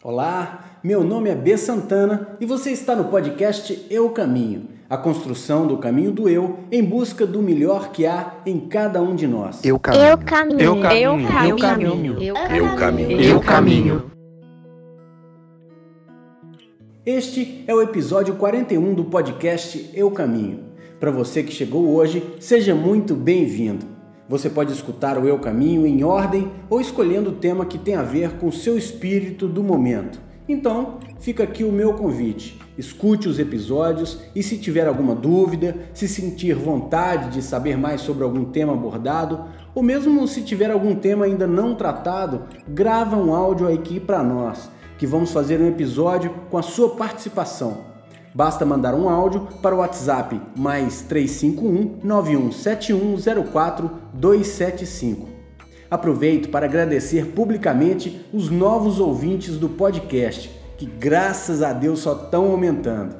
Olá, meu nome é B Santana e você está no podcast Eu Caminho, a construção do caminho do eu em busca do melhor que há em cada um de nós. Eu caminho. Eu caminho. Eu caminho. Eu caminho. Eu Eu caminho. Eu caminho. Este é o episódio 41 do podcast Eu Caminho. Para você que chegou hoje, seja muito bem-vindo. Você pode escutar o Eu Caminho em ordem ou escolhendo o tema que tem a ver com o seu espírito do momento. Então, fica aqui o meu convite. Escute os episódios e se tiver alguma dúvida, se sentir vontade de saber mais sobre algum tema abordado, ou mesmo se tiver algum tema ainda não tratado, grava um áudio aqui para nós, que vamos fazer um episódio com a sua participação. Basta mandar um áudio para o WhatsApp mais 351 9171 04275. Aproveito para agradecer publicamente os novos ouvintes do podcast, que graças a Deus só estão aumentando.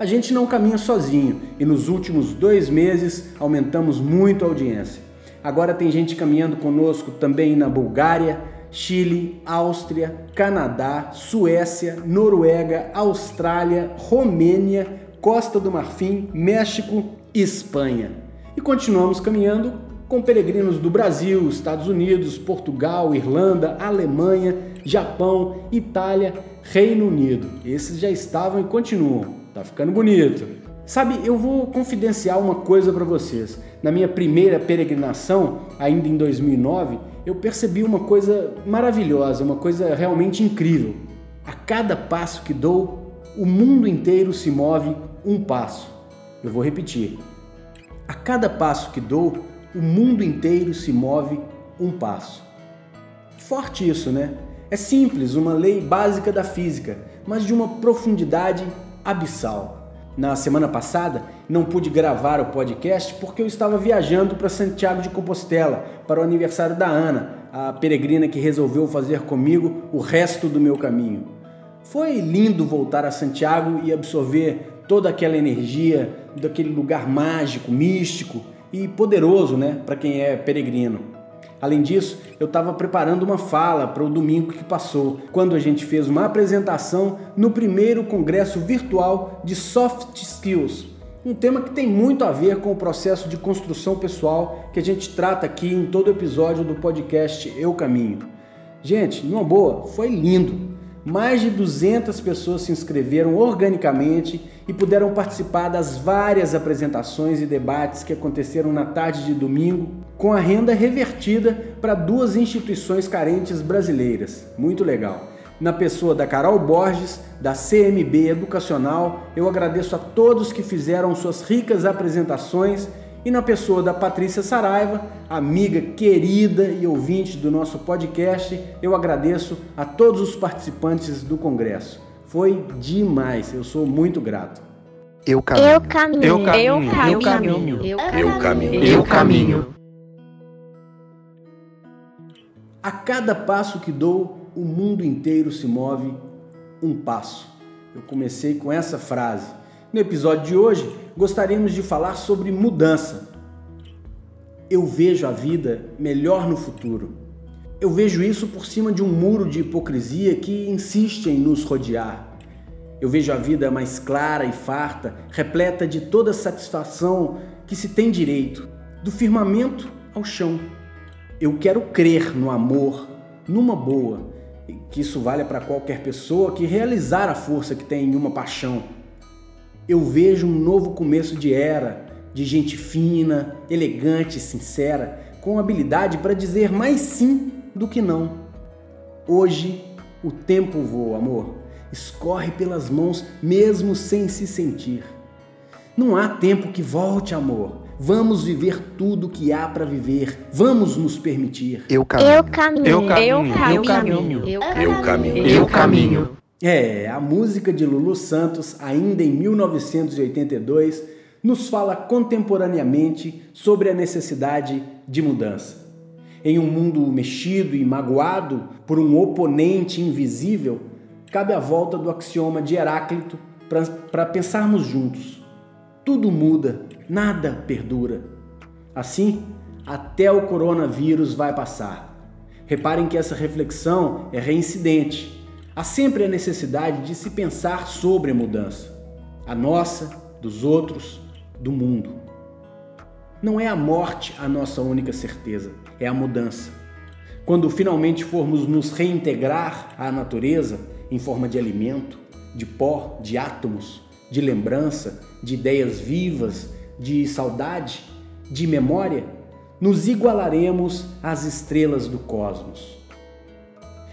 A gente não caminha sozinho e nos últimos dois meses aumentamos muito a audiência. Agora tem gente caminhando conosco também na Bulgária, Chile, Áustria, Canadá, Suécia, Noruega, Austrália, Romênia, Costa do Marfim, México Espanha. E continuamos caminhando com peregrinos do Brasil, Estados Unidos, Portugal, Irlanda, Alemanha, Japão, Itália, Reino Unido. Esses já estavam e continuam. Tá ficando bonito. Sabe, eu vou confidenciar uma coisa para vocês. Na minha primeira peregrinação, ainda em 2009, eu percebi uma coisa maravilhosa, uma coisa realmente incrível. A cada passo que dou, o mundo inteiro se move um passo. Eu vou repetir. A cada passo que dou, o mundo inteiro se move um passo. Forte isso, né? É simples, uma lei básica da física, mas de uma profundidade abissal. Na semana passada, não pude gravar o podcast porque eu estava viajando para Santiago de Compostela para o aniversário da Ana, a peregrina que resolveu fazer comigo o resto do meu caminho. Foi lindo voltar a Santiago e absorver toda aquela energia daquele lugar mágico, místico e poderoso, né, para quem é peregrino. Além disso, eu estava preparando uma fala para o domingo que passou, quando a gente fez uma apresentação no primeiro congresso virtual de Soft Skills, um tema que tem muito a ver com o processo de construção pessoal que a gente trata aqui em todo episódio do podcast Eu Caminho. Gente, numa boa, foi lindo. Mais de 200 pessoas se inscreveram organicamente e puderam participar das várias apresentações e debates que aconteceram na tarde de domingo, com a renda revertida para duas instituições carentes brasileiras. Muito legal. Na pessoa da Carol Borges, da CMB Educacional, eu agradeço a todos que fizeram suas ricas apresentações e na pessoa da Patrícia Saraiva, amiga querida e ouvinte do nosso podcast, eu agradeço a todos os participantes do congresso. Foi demais, eu sou muito grato. Eu caminho. Eu caminho. Eu caminho. Eu Eu caminho. Eu caminho. Eu caminho. A cada passo que dou, o mundo inteiro se move um passo. Eu comecei com essa frase. No episódio de hoje, gostaríamos de falar sobre mudança. Eu vejo a vida melhor no futuro. Eu vejo isso por cima de um muro de hipocrisia que insiste em nos rodear. Eu vejo a vida mais clara e farta, repleta de toda a satisfação que se tem direito, do firmamento ao chão. Eu quero crer no amor, numa boa, que isso valha para qualquer pessoa que realizar a força que tem em uma paixão. Eu vejo um novo começo de era, de gente fina, elegante sincera, com habilidade para dizer mais sim do que não. Hoje o tempo voa, amor, escorre pelas mãos mesmo sem se sentir. Não há tempo que volte, amor. Vamos viver tudo que há para viver. Vamos nos permitir. Eu Eu caminho. caminho. Eu caminho. Eu caminho. Eu caminho. Eu caminho. É, a música de Lulu Santos, ainda em 1982, nos fala contemporaneamente sobre a necessidade de mudança. Em um mundo mexido e magoado por um oponente invisível, cabe a volta do axioma de Heráclito para pensarmos juntos. Tudo muda, nada perdura. Assim, até o coronavírus vai passar. Reparem que essa reflexão é reincidente. Há sempre a necessidade de se pensar sobre a mudança, a nossa, dos outros, do mundo. Não é a morte a nossa única certeza, é a mudança. Quando finalmente formos nos reintegrar à natureza em forma de alimento, de pó, de átomos, de lembrança, de ideias vivas, de saudade, de memória, nos igualaremos às estrelas do cosmos.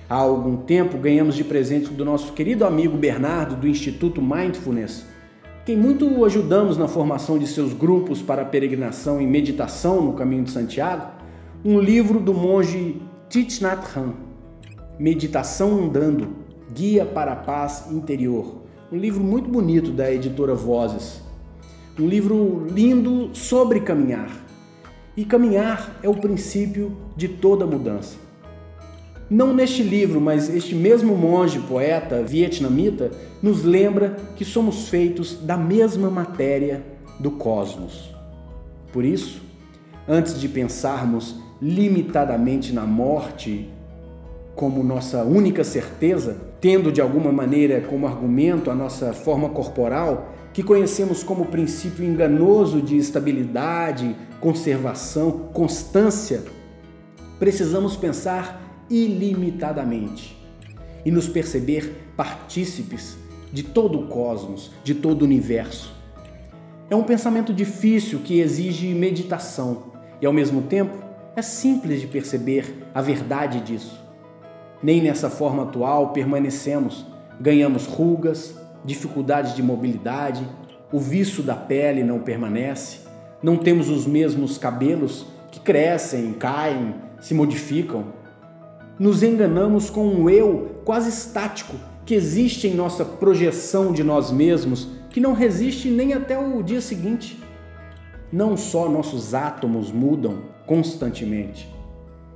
Há algum tempo ganhamos de presente do nosso querido amigo Bernardo do Instituto Mindfulness, quem muito ajudamos na formação de seus grupos para peregrinação e meditação no caminho de Santiago, um livro do monge Thich Nhat Hanh, Meditação Andando, Guia para a Paz Interior, um livro muito bonito da editora Vozes. Um livro lindo sobre caminhar. E caminhar é o princípio de toda mudança. Não neste livro, mas este mesmo monge, poeta vietnamita, nos lembra que somos feitos da mesma matéria do cosmos. Por isso, antes de pensarmos limitadamente na morte como nossa única certeza, tendo de alguma maneira como argumento a nossa forma corporal, que conhecemos como princípio enganoso de estabilidade, conservação, constância, precisamos pensar ilimitadamente e nos perceber partícipes de todo o cosmos, de todo o universo. É um pensamento difícil que exige meditação e, ao mesmo tempo, é simples de perceber a verdade disso. Nem nessa forma atual permanecemos, ganhamos rugas, dificuldades de mobilidade, o viço da pele não permanece, não temos os mesmos cabelos que crescem, caem, se modificam nos enganamos com um eu quase estático que existe em nossa projeção de nós mesmos, que não resiste nem até o dia seguinte. Não só nossos átomos mudam constantemente,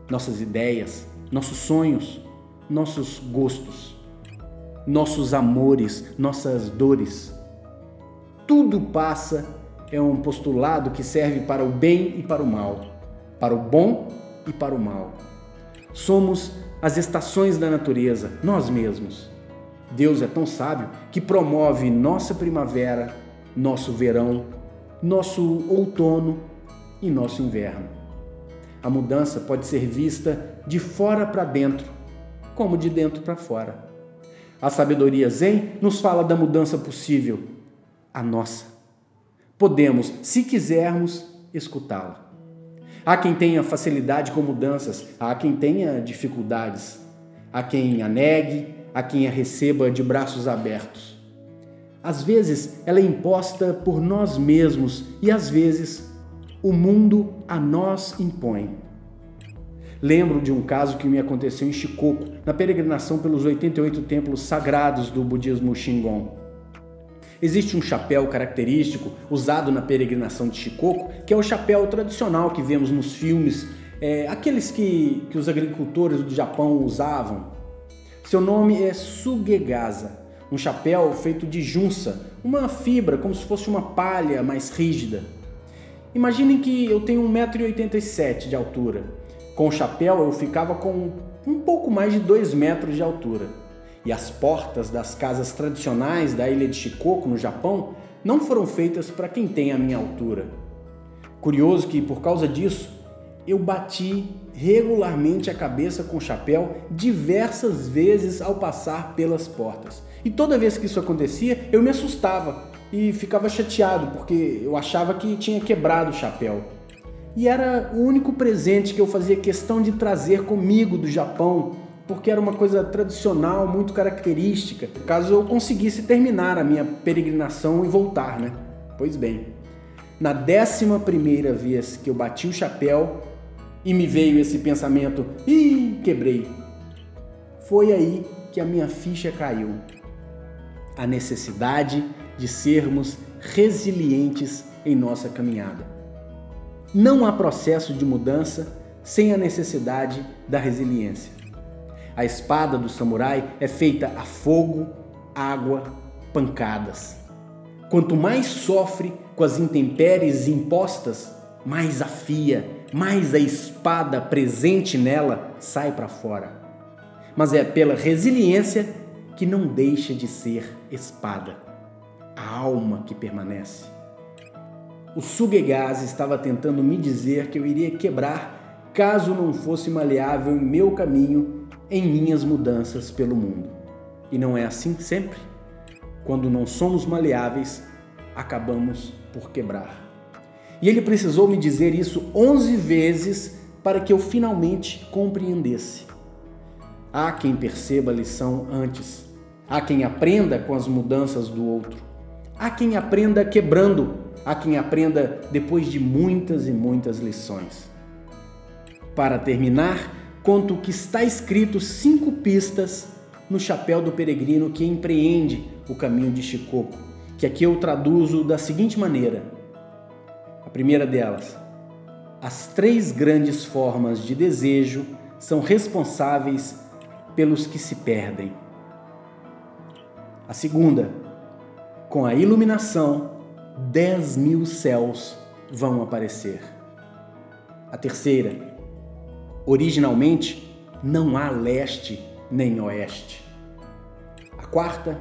nossas ideias, nossos sonhos, nossos gostos, nossos amores, nossas dores. Tudo passa é um postulado que serve para o bem e para o mal, para o bom e para o mal. Somos as estações da natureza, nós mesmos. Deus é tão sábio que promove nossa primavera, nosso verão, nosso outono e nosso inverno. A mudança pode ser vista de fora para dentro, como de dentro para fora. A sabedoria Zen nos fala da mudança possível, a nossa. Podemos, se quisermos, escutá-la. Há quem tenha facilidade com mudanças, há quem tenha dificuldades, há quem a negue, há quem a receba de braços abertos. Às vezes ela é imposta por nós mesmos e às vezes o mundo a nós impõe. Lembro de um caso que me aconteceu em Shikoku, na peregrinação pelos 88 templos sagrados do budismo Shingon. Existe um chapéu característico usado na peregrinação de Shikoku, que é o chapéu tradicional que vemos nos filmes, é, aqueles que, que os agricultores do Japão usavam. Seu nome é Sugegasa, um chapéu feito de junça, uma fibra como se fosse uma palha mais rígida. Imaginem que eu tenho 1,87m de altura. Com o chapéu eu ficava com um pouco mais de 2 metros de altura e as portas das casas tradicionais da ilha de Shikoku, no Japão, não foram feitas para quem tem a minha altura. Curioso que, por causa disso, eu bati regularmente a cabeça com o chapéu diversas vezes ao passar pelas portas. E toda vez que isso acontecia, eu me assustava e ficava chateado porque eu achava que tinha quebrado o chapéu. E era o único presente que eu fazia questão de trazer comigo do Japão porque era uma coisa tradicional, muito característica, caso eu conseguisse terminar a minha peregrinação e voltar, né? Pois bem, na décima primeira vez que eu bati o chapéu e me veio esse pensamento, ih, quebrei. Foi aí que a minha ficha caiu. A necessidade de sermos resilientes em nossa caminhada. Não há processo de mudança sem a necessidade da resiliência. A espada do samurai é feita a fogo, água, pancadas. Quanto mais sofre com as intempéries impostas, mais afia, mais a espada presente nela sai para fora. Mas é pela resiliência que não deixa de ser espada, a alma que permanece. O Sugegaz estava tentando me dizer que eu iria quebrar caso não fosse maleável em meu caminho, em minhas mudanças pelo mundo. E não é assim sempre? Quando não somos maleáveis, acabamos por quebrar. E ele precisou me dizer isso onze vezes para que eu finalmente compreendesse. Há quem perceba a lição antes, há quem aprenda com as mudanças do outro, há quem aprenda quebrando, há quem aprenda depois de muitas e muitas lições. Para terminar, conto o que está escrito cinco pistas no chapéu do peregrino que empreende o caminho de Chicoco, que aqui eu traduzo da seguinte maneira: a primeira delas, as três grandes formas de desejo são responsáveis pelos que se perdem. A segunda, com a iluminação, dez mil céus vão aparecer. A terceira, originalmente não há leste nem oeste. A quarta,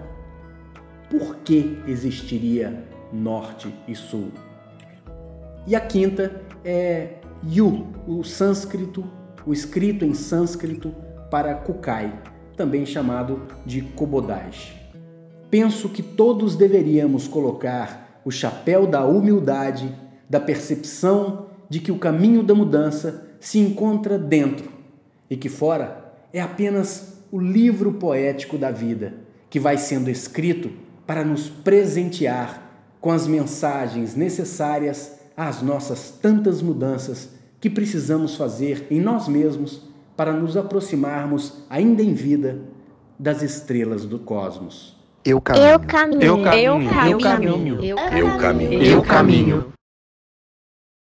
por que existiria norte e sul? E a quinta é Yu, o sânscrito, o escrito em sânscrito para Kukai, também chamado de Kobodai. Penso que todos deveríamos colocar o chapéu da humildade, da percepção de que o caminho da mudança se encontra dentro e que fora é apenas o livro poético da vida que vai sendo escrito para nos presentear com as mensagens necessárias às nossas tantas mudanças que precisamos fazer em nós mesmos para nos aproximarmos, ainda em vida, das estrelas do cosmos. Eu caminho. Eu caminho. Eu Eu caminho. caminho. Eu caminho. Eu caminho.